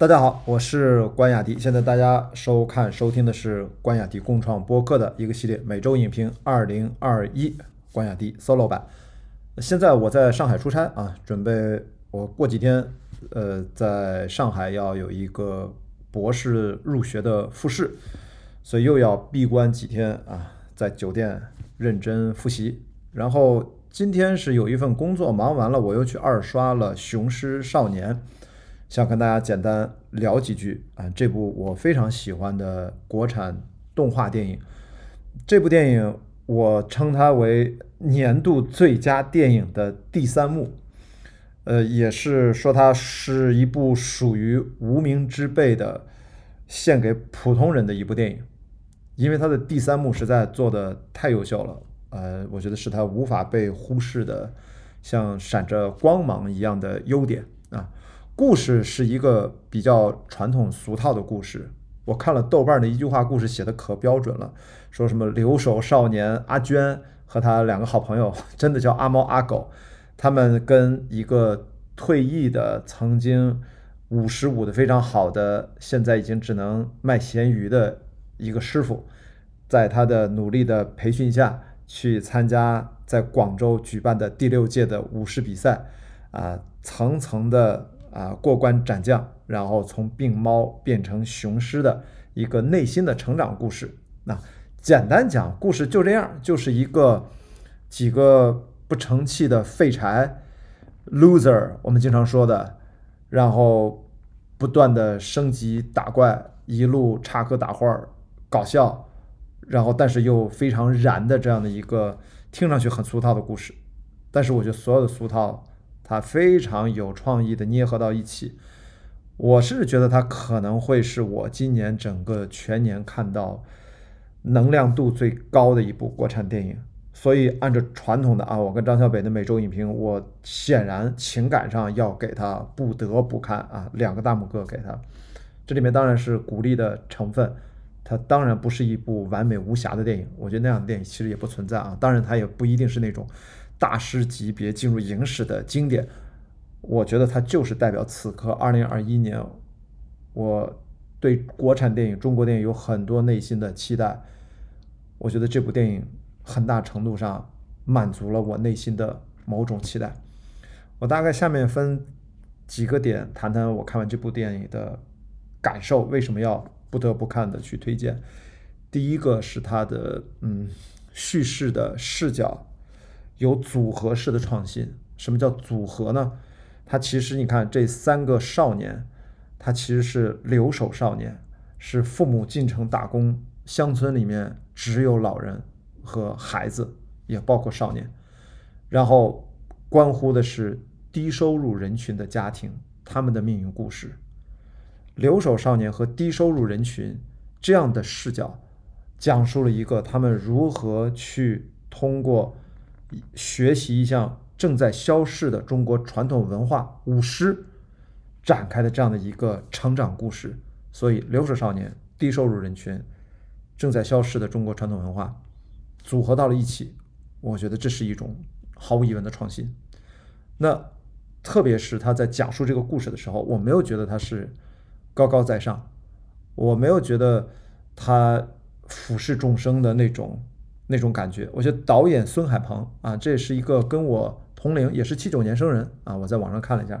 大家好，我是关雅迪。现在大家收看、收听的是关雅迪共创播客的一个系列，每周影评二零二一关雅迪 solo 版。现在我在上海出差啊，准备我过几天呃在上海要有一个博士入学的复试，所以又要闭关几天啊，在酒店认真复习。然后今天是有一份工作忙完了，我又去二刷了《雄狮少年》。想跟大家简单聊几句啊，这部我非常喜欢的国产动画电影。这部电影我称它为年度最佳电影的第三幕，呃，也是说它是一部属于无名之辈的，献给普通人的一部电影，因为它的第三幕实在做的太优秀了，呃，我觉得是它无法被忽视的，像闪着光芒一样的优点啊。故事是一个比较传统俗套的故事。我看了豆瓣的一句话，故事写的可标准了，说什么留守少年阿娟和他两个好朋友，真的叫阿猫阿狗，他们跟一个退役的曾经五十五的非常好的，现在已经只能卖咸鱼的一个师傅，在他的努力的培训下去参加在广州举办的第六届的武士比赛，啊，层层的。啊，过关斩将，然后从病猫变成雄狮的一个内心的成长故事。那简单讲，故事就这样，就是一个几个不成器的废柴 loser，我们经常说的，然后不断的升级打怪，一路插科打诨搞笑，然后但是又非常燃的这样的一个听上去很俗套的故事。但是我觉得所有的俗套。他非常有创意的捏合到一起，我是觉得他可能会是我今年整个全年看到能量度最高的一部国产电影。所以按照传统的啊，我跟张小北的每周影评，我显然情感上要给他不得不看啊，两个大拇哥给他。这里面当然是鼓励的成分，它当然不是一部完美无瑕的电影，我觉得那样的电影其实也不存在啊。当然它也不一定是那种。大师级别进入影史的经典，我觉得它就是代表此刻二零二一年，我对国产电影、中国电影有很多内心的期待。我觉得这部电影很大程度上满足了我内心的某种期待。我大概下面分几个点谈谈我看完这部电影的感受，为什么要不得不看的去推荐。第一个是它的嗯叙事的视角。有组合式的创新。什么叫组合呢？它其实你看这三个少年，他其实是留守少年，是父母进城打工，乡村里面只有老人和孩子，也包括少年。然后关乎的是低收入人群的家庭，他们的命运故事。留守少年和低收入人群这样的视角，讲述了一个他们如何去通过。学习一项正在消逝的中国传统文化舞狮展开的这样的一个成长故事，所以留守少年、低收入人群、正在消逝的中国传统文化组合到了一起，我觉得这是一种毫无疑问的创新。那特别是他在讲述这个故事的时候，我没有觉得他是高高在上，我没有觉得他俯视众生的那种。那种感觉，我觉得导演孙海鹏啊，这是一个跟我同龄，也是七九年生人啊。我在网上看了一下，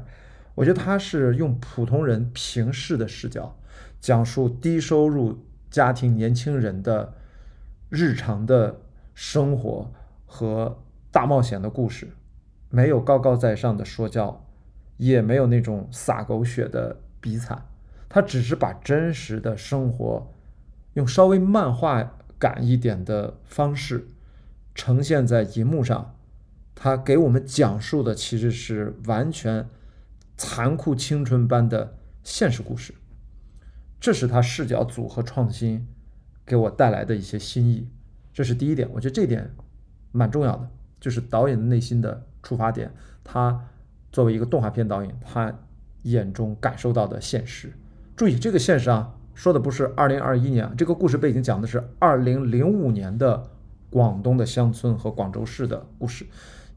我觉得他是用普通人平视的视角，讲述低收入家庭年轻人的日常的生活和大冒险的故事，没有高高在上的说教，也没有那种撒狗血的比惨，他只是把真实的生活用稍微漫画。感一点的方式呈现在银幕上，他给我们讲述的其实是完全残酷青春般的现实故事，这是他视角组合创新给我带来的一些新意，这是第一点，我觉得这点蛮重要的，就是导演的内心的出发点，他作为一个动画片导演，他眼中感受到的现实，注意这个现实啊。说的不是二零二一年，这个故事背景讲的是二零零五年的广东的乡村和广州市的故事。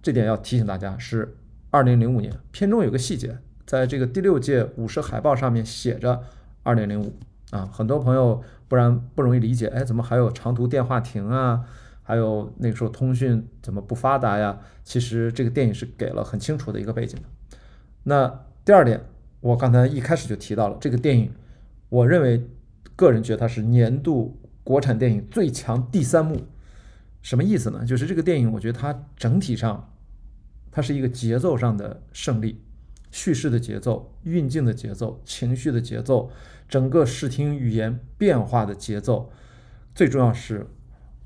这点要提醒大家，是二零零五年。片中有个细节，在这个第六届五十海报上面写着二点零五啊，很多朋友不然不容易理解，哎，怎么还有长途电话亭啊？还有那个时候通讯怎么不发达呀？其实这个电影是给了很清楚的一个背景的。那第二点，我刚才一开始就提到了这个电影，我认为个人觉得它是年度国产电影最强第三幕。什么意思呢？就是这个电影，我觉得它整体上，它是一个节奏上的胜利，叙事的节奏、运镜的节奏、情绪的节奏，整个视听语言变化的节奏，最重要是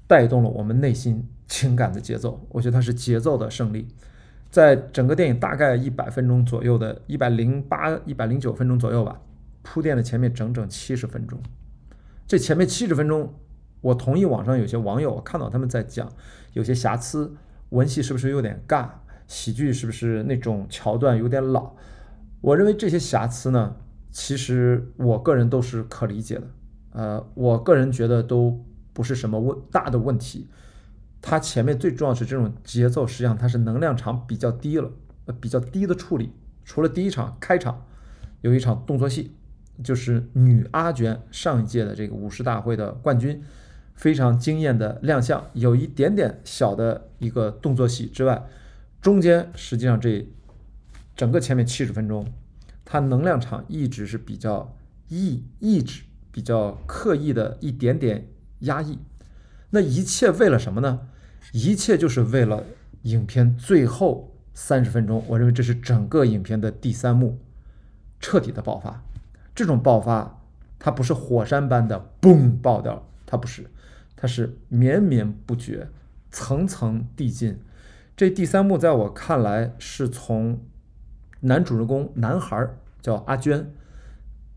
带动了我们内心情感的节奏。我觉得它是节奏的胜利，在整个电影大概一百分钟左右的，一百零八、一百零九分钟左右吧，铺垫了前面整整七十分钟，这前面七十分钟。我同意网上有些网友看到他们在讲有些瑕疵，文戏是不是有点尬，喜剧是不是那种桥段有点老？我认为这些瑕疵呢，其实我个人都是可理解的。呃，我个人觉得都不是什么问大的问题。它前面最重要是这种节奏，实际上它是能量场比较低了，呃，比较低的处理。除了第一场开场有一场动作戏，就是女阿娟上一届的这个武士大会的冠军。非常惊艳的亮相，有一点点小的一个动作戏之外，中间实际上这整个前面七十分钟，它能量场一直是比较抑抑制，比较刻意的一点点压抑。那一切为了什么呢？一切就是为了影片最后三十分钟，我认为这是整个影片的第三幕彻底的爆发。这种爆发，它不是火山般的嘣爆掉，它不是。它是绵绵不绝，层层递进。这第三幕在我看来是从男主人公男孩叫阿娟，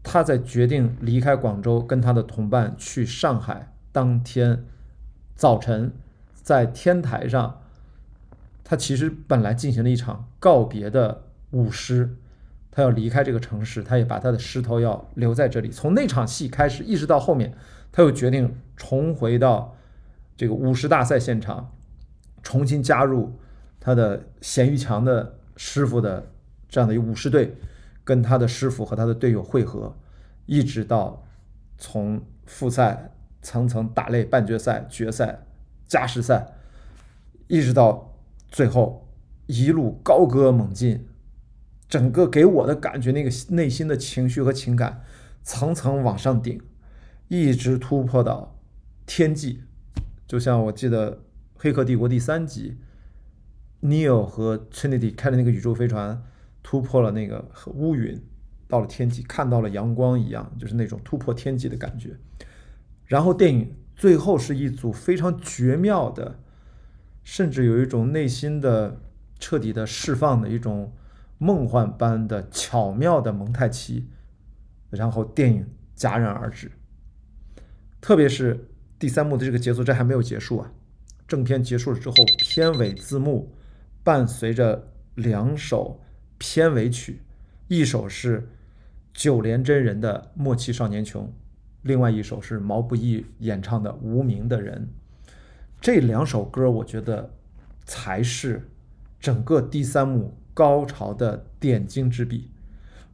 他在决定离开广州跟他的同伴去上海当天早晨，在天台上，他其实本来进行了一场告别的舞狮，他要离开这个城市，他也把他的石头要留在这里。从那场戏开始，一直到后面。他又决定重回到这个武士大赛现场，重新加入他的咸鱼强的师傅的这样的一个武士队，跟他的师傅和他的队友汇合，一直到从复赛层层打擂、半决赛、决赛、加时赛，一直到最后一路高歌猛进，整个给我的感觉，那个内心的情绪和情感层层往上顶。一直突破到天际，就像我记得《黑客帝国》第三集，Neo 和 Trinity 开的那个宇宙飞船突破了那个乌云，到了天际，看到了阳光一样，就是那种突破天际的感觉。然后电影最后是一组非常绝妙的，甚至有一种内心的彻底的释放的一种梦幻般的巧妙的蒙太奇，然后电影戛然而止。特别是第三幕的这个节奏，这还没有结束啊！正片结束了之后，片尾字幕伴随着两首片尾曲，一首是九连真人的《莫欺少年穷》，另外一首是毛不易演唱的《无名的人》。这两首歌，我觉得才是整个第三幕高潮的点睛之笔。《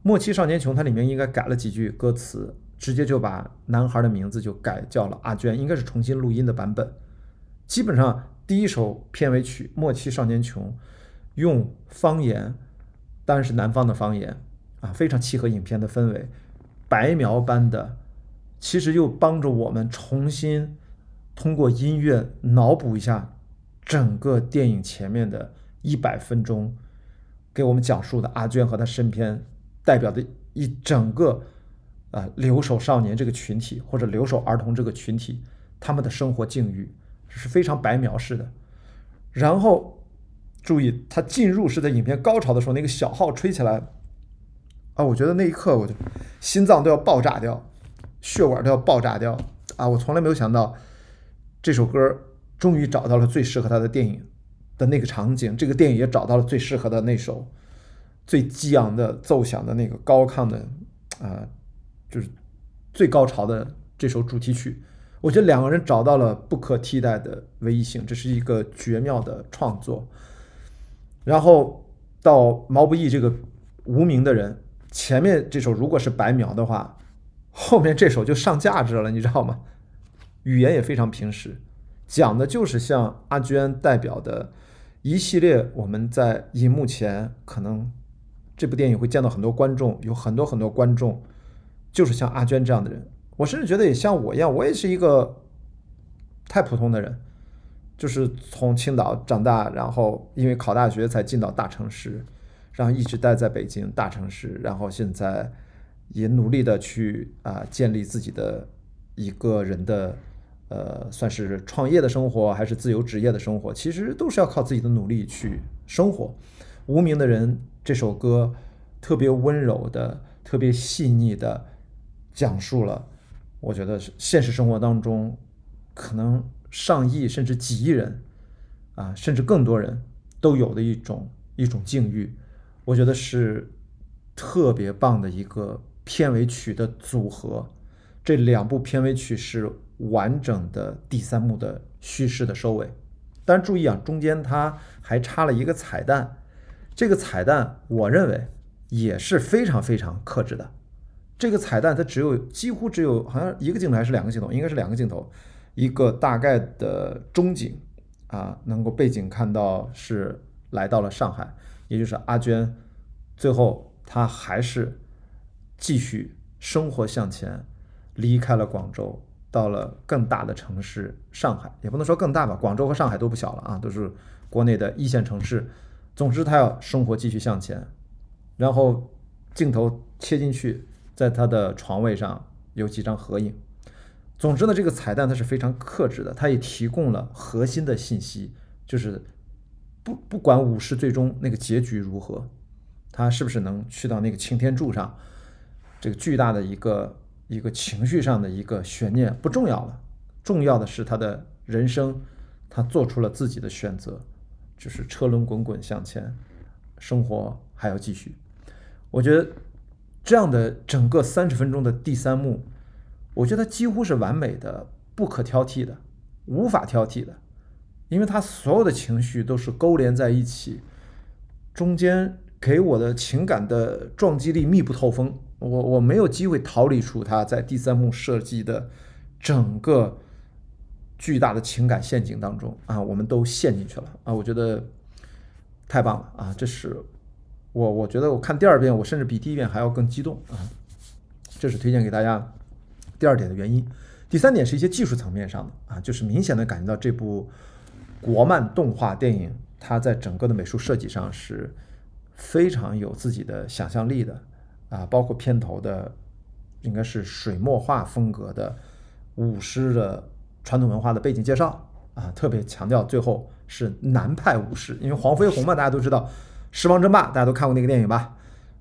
莫欺少年穷》它里面应该改了几句歌词。直接就把男孩的名字就改叫了阿娟，应该是重新录音的版本。基本上第一首片尾曲《莫欺少年穷》用方言，当然是南方的方言啊，非常契合影片的氛围，白描般的，其实又帮助我们重新通过音乐脑补一下整个电影前面的一百分钟，给我们讲述的阿娟和她身边代表的一整个。啊，留守少年这个群体或者留守儿童这个群体，他们的生活境遇是非常白描式的。然后注意，他进入式的影片高潮的时候，那个小号吹起来，啊，我觉得那一刻我就心脏都要爆炸掉，血管都要爆炸掉啊！我从来没有想到，这首歌终于找到了最适合他的电影的那个场景，这个电影也找到了最适合的那首最激昂的奏响的那个高亢的啊。就是最高潮的这首主题曲，我觉得两个人找到了不可替代的唯一性，这是一个绝妙的创作。然后到毛不易这个无名的人，前面这首如果是白描的话，后面这首就上价值了，你知道吗？语言也非常平实，讲的就是像阿娟代表的一系列我们在荧幕前可能这部电影会见到很多观众，有很多很多观众就是像阿娟这样的人。我甚至觉得也像我一样，我也是一个太普通的人，就是从青岛长大，然后因为考大学才进到大城市，然后一直待在北京大城市，然后现在也努力的去啊建立自己的一个人的呃算是创业的生活还是自由职业的生活，其实都是要靠自己的努力去生活。无名的人这首歌特别温柔的、特别细腻的讲述了。我觉得现实生活当中，可能上亿甚至几亿人，啊，甚至更多人都有的一种一种境遇，我觉得是特别棒的一个片尾曲的组合。这两部片尾曲是完整的第三幕的叙事的收尾。但注意啊，中间它还插了一个彩蛋，这个彩蛋我认为也是非常非常克制的。这个彩蛋它只有几乎只有好像一个镜头还是两个镜头，应该是两个镜头，一个大概的中景啊，能够背景看到是来到了上海，也就是阿娟，最后她还是继续生活向前，离开了广州，到了更大的城市上海，也不能说更大吧，广州和上海都不小了啊，都是国内的一线城市。总之，他要生活继续向前，然后镜头切进去。在他的床位上有几张合影。总之呢，这个彩蛋它是非常克制的，它也提供了核心的信息，就是不不管武士最终那个结局如何，他是不是能去到那个擎天柱上，这个巨大的一个一个情绪上的一个悬念不重要了，重要的是他的人生，他做出了自己的选择，就是车轮滚滚向前，生活还要继续。我觉得。这样的整个三十分钟的第三幕，我觉得几乎是完美的、不可挑剔的、无法挑剔的，因为他所有的情绪都是勾连在一起，中间给我的情感的撞击力密不透风，我我没有机会逃离出他在第三幕设计的整个巨大的情感陷阱当中啊，我们都陷进去了啊，我觉得太棒了啊，这是。我我觉得我看第二遍，我甚至比第一遍还要更激动啊！这是推荐给大家第二点的原因。第三点是一些技术层面上的啊，就是明显的感觉到这部国漫动画电影，它在整个的美术设计上是非常有自己的想象力的啊，包括片头的应该是水墨画风格的舞狮的传统文化的背景介绍啊，特别强调最后是南派武士，因为黄飞鸿嘛，大家都知道。狮王争霸，大家都看过那个电影吧？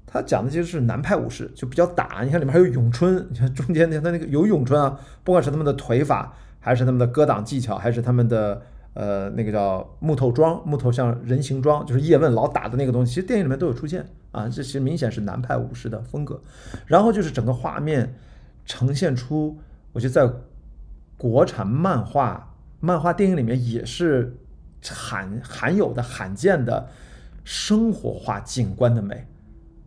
他讲的其实是南派武士，就比较打。你看里面还有咏春，你看中间那他那个有咏春啊，不管是他们的腿法，还是他们的格挡技巧，还是他们的呃那个叫木头桩，木头像人形桩，就是叶问老打的那个东西，其实电影里面都有出现啊。这其实明显是南派武士的风格。然后就是整个画面呈现出，我觉得在国产漫画、漫画电影里面也是罕罕有的、罕见的。生活化景观的美，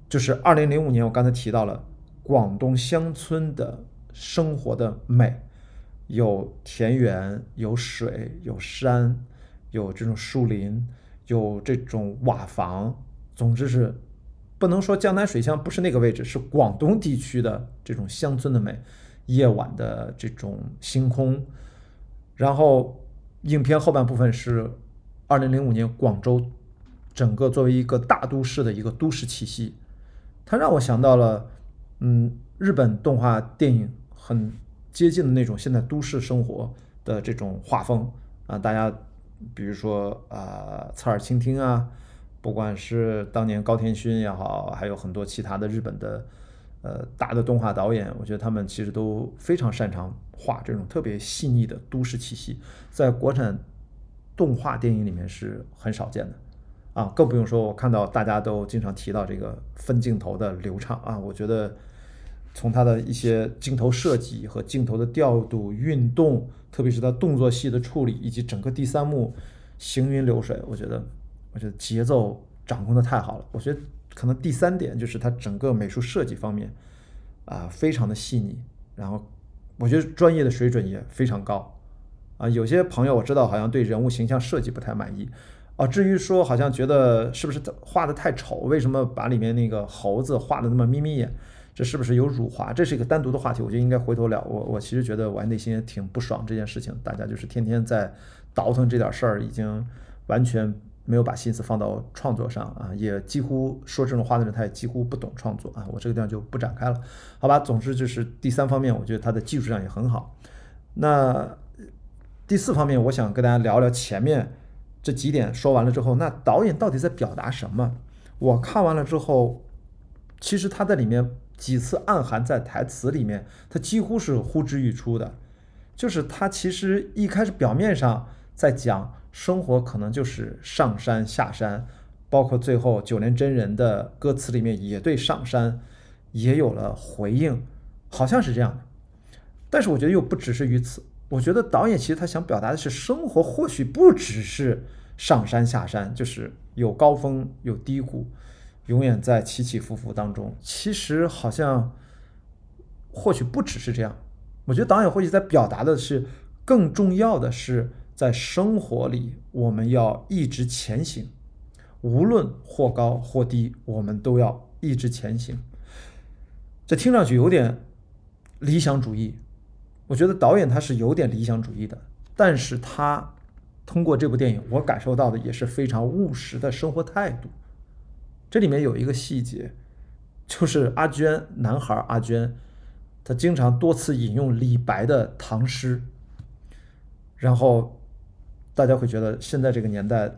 就是二零零五年我刚才提到了广东乡村的生活的美，有田园，有水，有山，有这种树林，有这种瓦房，总之是不能说江南水乡不是那个位置，是广东地区的这种乡村的美，夜晚的这种星空，然后影片后半部分是二零零五年广州。整个作为一个大都市的一个都市气息，它让我想到了，嗯，日本动画电影很接近的那种现在都市生活的这种画风啊。大家比如说啊，侧耳倾听啊，不管是当年高田勋也好，还有很多其他的日本的呃大的动画导演，我觉得他们其实都非常擅长画这种特别细腻的都市气息，在国产动画电影里面是很少见的。啊，更不用说，我看到大家都经常提到这个分镜头的流畅啊，我觉得从他的一些镜头设计和镜头的调度、运动，特别是他动作戏的处理，以及整个第三幕行云流水，我觉得，我觉得节奏掌控的太好了。我觉得可能第三点就是他整个美术设计方面啊非常的细腻，然后我觉得专业的水准也非常高啊。有些朋友我知道好像对人物形象设计不太满意啊，至于说好像觉得是不是画的太丑，为什么把里面那个猴子画的那么眯眯眼？这是不是有辱华？这是一个单独的话题，我觉得应该回头聊。我我其实觉得我还内心也挺不爽这件事情，大家就是天天在倒腾这点事儿，已经完全没有把心思放到创作上啊，也几乎说这种话的人他也几乎不懂创作啊。我这个地方就不展开了，好吧？总之就是第三方面，我觉得他的技术上也很好。那第四方面，我想跟大家聊聊前面这几点说完了之后，那导演到底在表达什么？我看完了之后，其实他在里面。几次暗含在台词里面，它几乎是呼之欲出的。就是他其实一开始表面上在讲生活，可能就是上山下山，包括最后九连真人的歌词里面也对上山也有了回应，好像是这样的。但是我觉得又不只是于此。我觉得导演其实他想表达的是，生活或许不只是上山下山，就是有高峰有低谷。永远在起起伏伏当中，其实好像或许不只是这样。我觉得导演或许在表达的是，更重要的是在生活里我们要一直前行，无论或高或低，我们都要一直前行。这听上去有点理想主义，我觉得导演他是有点理想主义的，但是他通过这部电影，我感受到的也是非常务实的生活态度。这里面有一个细节，就是阿娟，男孩阿娟，他经常多次引用李白的唐诗，然后大家会觉得现在这个年代，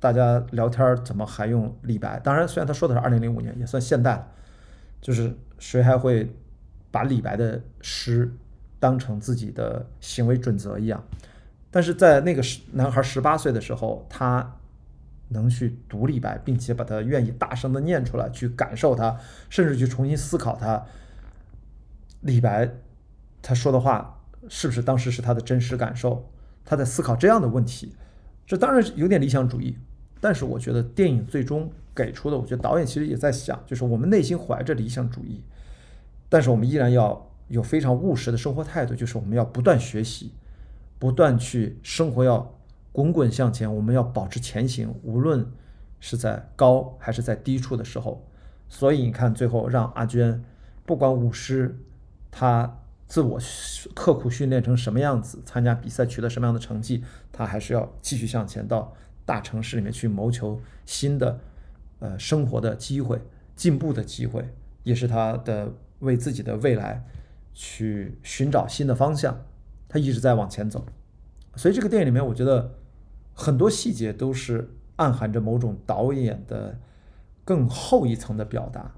大家聊天怎么还用李白？当然，虽然他说的是二零零五年，也算现代了，就是谁还会把李白的诗当成自己的行为准则一样？但是在那个男孩十八岁的时候，他。能去读李白，并且把它愿意大声的念出来，去感受它，甚至去重新思考它。李白他说的话是不是当时是他的真实感受？他在思考这样的问题，这当然有点理想主义。但是我觉得电影最终给出的，我觉得导演其实也在想，就是我们内心怀着理想主义，但是我们依然要有非常务实的生活态度，就是我们要不断学习，不断去生活要。滚滚向前，我们要保持前行，无论是在高还是在低处的时候。所以你看，最后让阿娟不管舞狮，她自我刻苦训练成什么样子，参加比赛取得什么样的成绩，她还是要继续向前，到大城市里面去谋求新的呃生活的机会、进步的机会，也是她的为自己的未来去寻找新的方向。她一直在往前走。所以这个电影里面，我觉得。很多细节都是暗含着某种导演的更后一层的表达，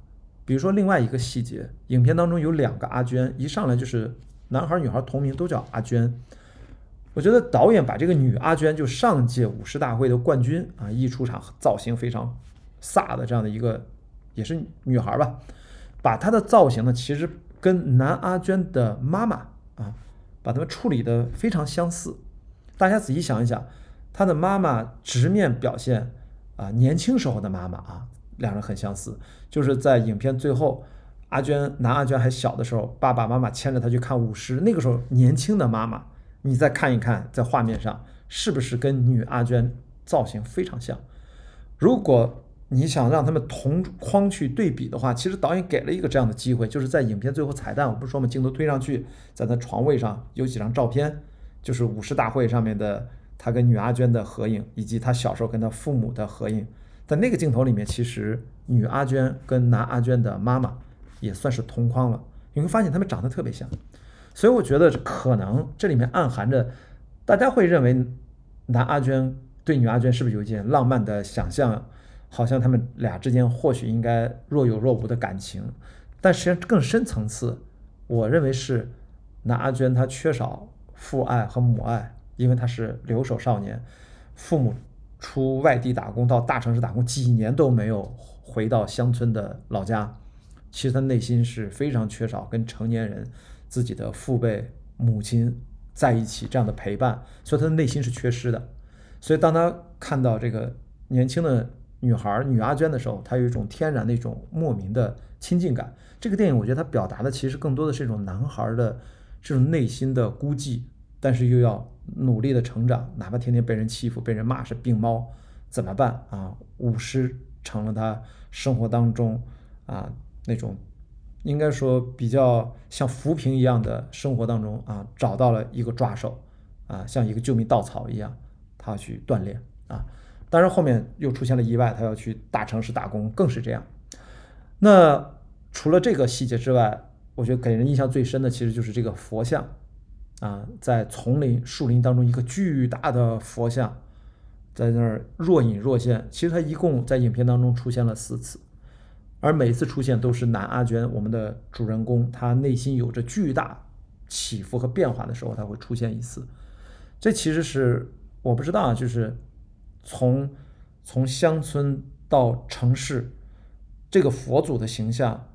比如说另外一个细节，影片当中有两个阿娟，一上来就是男孩女孩同名都叫阿娟。我觉得导演把这个女阿娟，就上届舞狮大会的冠军啊，一出场造型非常飒的这样的一个也是女孩吧，把她的造型呢，其实跟男阿娟的妈妈啊，把他们处理的非常相似。大家仔细想一想。他的妈妈直面表现啊，年轻时候的妈妈啊，两人很相似。就是在影片最后，阿娟男阿娟还小的时候，爸爸妈妈牵着他去看舞狮，那个时候年轻的妈妈，你再看一看，在画面上是不是跟女阿娟造型非常像？如果你想让他们同框去对比的话，其实导演给了一个这样的机会，就是在影片最后彩蛋，我不是说嘛，镜头推上去，在他床位上有几张照片，就是舞狮大会上面的。他跟女阿娟的合影，以及他小时候跟他父母的合影，在那个镜头里面，其实女阿娟跟男阿娟的妈妈也算是同框了。你会发现他们长得特别像，所以我觉得可能这里面暗含着，大家会认为男阿娟对女阿娟是不是有一件浪漫的想象，好像他们俩之间或许应该若有若无的感情，但实际上更深层次，我认为是男阿娟她缺少父爱和母爱。因为他是留守少年，父母出外地打工到大城市打工，几年都没有回到乡村的老家。其实他内心是非常缺少跟成年人、自己的父辈、母亲在一起这样的陪伴，所以他的内心是缺失的。所以当他看到这个年轻的女孩女阿娟的时候，他有一种天然的一种莫名的亲近感。这个电影我觉得它表达的其实更多的是一种男孩的这种内心的孤寂，但是又要努力的成长，哪怕天天被人欺负、被人骂是病猫，怎么办啊？舞狮成了他生活当中啊那种应该说比较像浮萍一样的生活当中啊，找到了一个抓手啊，像一个救命稻草一样，他去锻炼啊。当然后面又出现了意外，他要去大城市打工，更是这样。那除了这个细节之外，我觉得给人印象最深的其实就是这个佛像啊，在丛林树林当中一个巨大的佛像，在那儿若隐若现。其实他一共在影片当中出现了四次，而每次出现都是南阿娟我们的主人公，他内心有着巨大起伏和变化的时候，他会出现一次。这其实是我不知道啊，就是从从乡村到城市，这个佛祖的形象。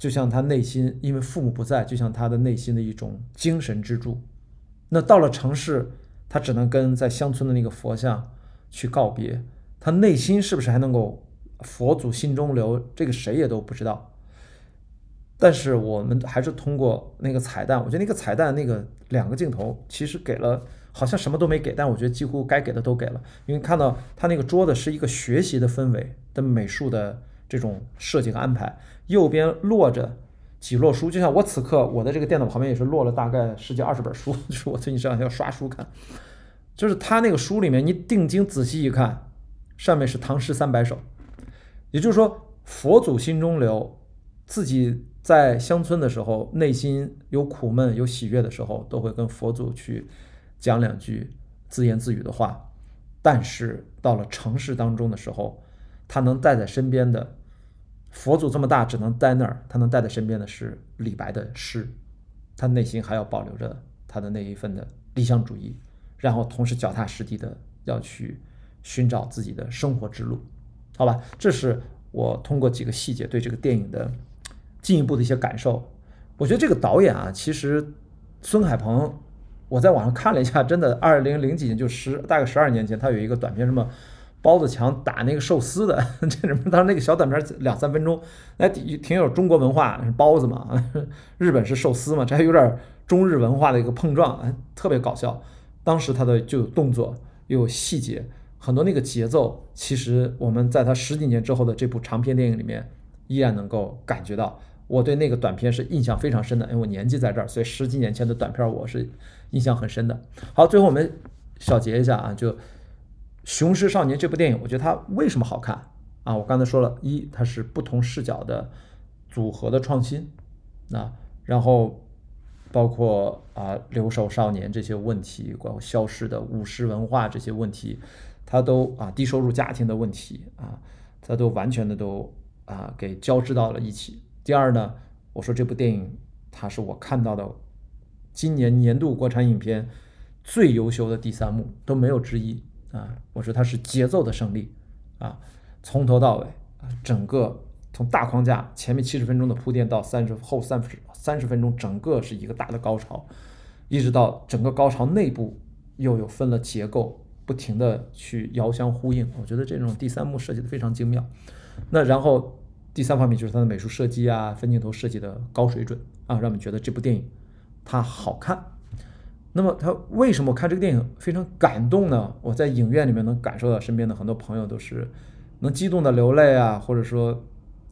就像他内心，因为父母不在，就像他的内心的一种精神支柱。那到了城市，他只能跟在乡村的那个佛像去告别。他内心是不是还能够佛祖心中留？这个谁也都不知道。但是我们还是通过那个彩蛋，我觉得那个彩蛋那个两个镜头其实给了，好像什么都没给，但我觉得几乎该给的都给了。因为看到他那个桌子是一个学习的氛围的美术的。这种设计和安排，右边落着几摞书，就像我此刻我的这个电脑旁边也是落了大概十几二十本书，就是我最近这两天要刷书看，就是他那个书里面，你定睛仔细一看，上面是唐诗三百首，也就是说佛祖心中留，自己在乡村的时候，内心有苦闷有喜悦的时候，都会跟佛祖去讲两句自言自语的话，但是到了城市当中的时候，他能带在身边的。佛祖这么大，只能待那儿。他能带在身边的是李白的诗，他内心还要保留着他的那一份的理想主义，然后同时脚踏实地的要去寻找自己的生活之路，好吧？这是我通过几个细节对这个电影的进一步的一些感受。我觉得这个导演啊，其实孙海鹏，我在网上看了一下，真的，二零零几年就十大概十二年前，他有一个短片什么。包子强打那个寿司的，这什么？当时那个小短片两三分钟，哎，挺有中国文化，包子嘛，日本是寿司嘛，这还有点中日文化的一个碰撞，哎，特别搞笑。当时他的就有动作，又有细节，很多那个节奏，其实我们在他十几年之后的这部长片电影里面，依然能够感觉到。我对那个短片是印象非常深的，因为我年纪在这儿，所以十几年前的短片我是印象很深的。好，最后我们小结一下啊，就。《雄狮少年》这部电影，我觉得它为什么好看啊？我刚才说了一，它是不同视角的组合的创新，啊，然后包括啊留守少年这些问题，包括消失的武士文化这些问题，它都啊低收入家庭的问题啊，它都完全的都啊给交织到了一起。第二呢，我说这部电影它是我看到的今年年度国产影片最优秀的第三幕，都没有之一。啊，我说它是节奏的胜利，啊，从头到尾啊，整个从大框架前面七十分钟的铺垫到三十后三十三十分钟，整个是一个大的高潮，一直到整个高潮内部又有分了结构，不停的去遥相呼应。我觉得这种第三幕设计的非常精妙。那然后第三方面就是它的美术设计啊，分镜头设计的高水准啊，让我们觉得这部电影它好看。那么他为什么看这个电影非常感动呢？我在影院里面能感受到身边的很多朋友都是能激动的流泪啊，或者说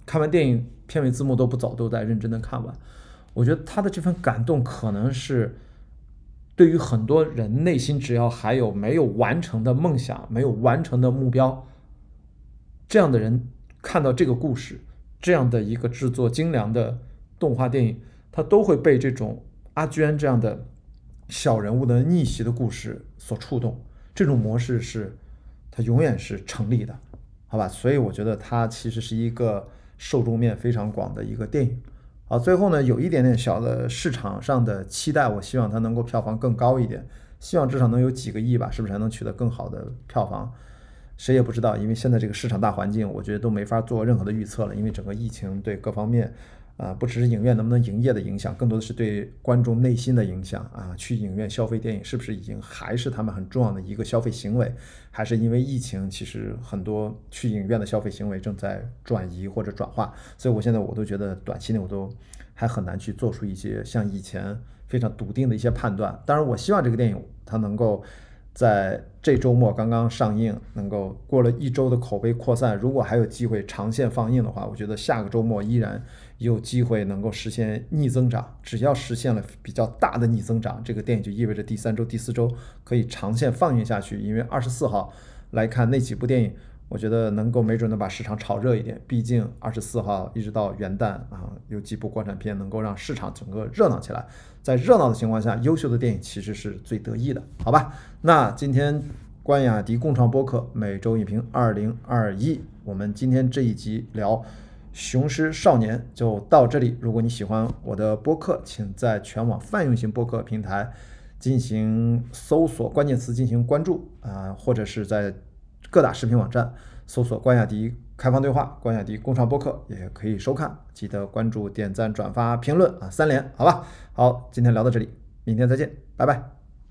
看完电影片尾字幕都不走，都在认真的看完。我觉得他的这份感动可能是对于很多人内心只要还有没有完成的梦想、没有完成的目标，这样的人看到这个故事，这样的一个制作精良的动画电影，他都会被这种阿娟这样的。小人物的逆袭的故事所触动，这种模式是它永远是成立的，好吧？所以我觉得它其实是一个受众面非常广的一个电影。好，最后呢，有一点点小的市场上的期待，我希望它能够票房更高一点，希望至少能有几个亿吧，是不是还能取得更好的票房？谁也不知道，因为现在这个市场大环境，我觉得都没法做任何的预测了，因为整个疫情对各方面啊，不只是影院能不能营业的影响，更多的是对观众内心的影响啊。去影院消费电影是不是已经还是他们很重要的一个消费行为？还是因为疫情，其实很多去影院的消费行为正在转移或者转化。所以我现在我都觉得短期内我都还很难去做出一些像以前非常笃定的一些判断。当然，我希望这个电影它能够。在这周末刚刚上映，能够过了一周的口碑扩散，如果还有机会长线放映的话，我觉得下个周末依然有机会能够实现逆增长。只要实现了比较大的逆增长，这个电影就意味着第三周、第四周可以长线放映下去。因为二十四号来看那几部电影。我觉得能够没准能把市场炒热一点，毕竟二十四号一直到元旦啊，有几部国产片能够让市场整个热闹起来。在热闹的情况下，优秀的电影其实是最得意的，好吧？那今天关雅迪共创播客每周影评二零二一，我们今天这一集聊《雄狮少年》就到这里。如果你喜欢我的播客，请在全网泛用型播客平台进行搜索关键词进行关注啊，或者是在。各大视频网站搜索“关雅迪开放对话”、“关雅迪共创播客”也可以收看。记得关注、点赞、转发、评论啊，三连，好吧？好，今天聊到这里，明天再见，拜拜。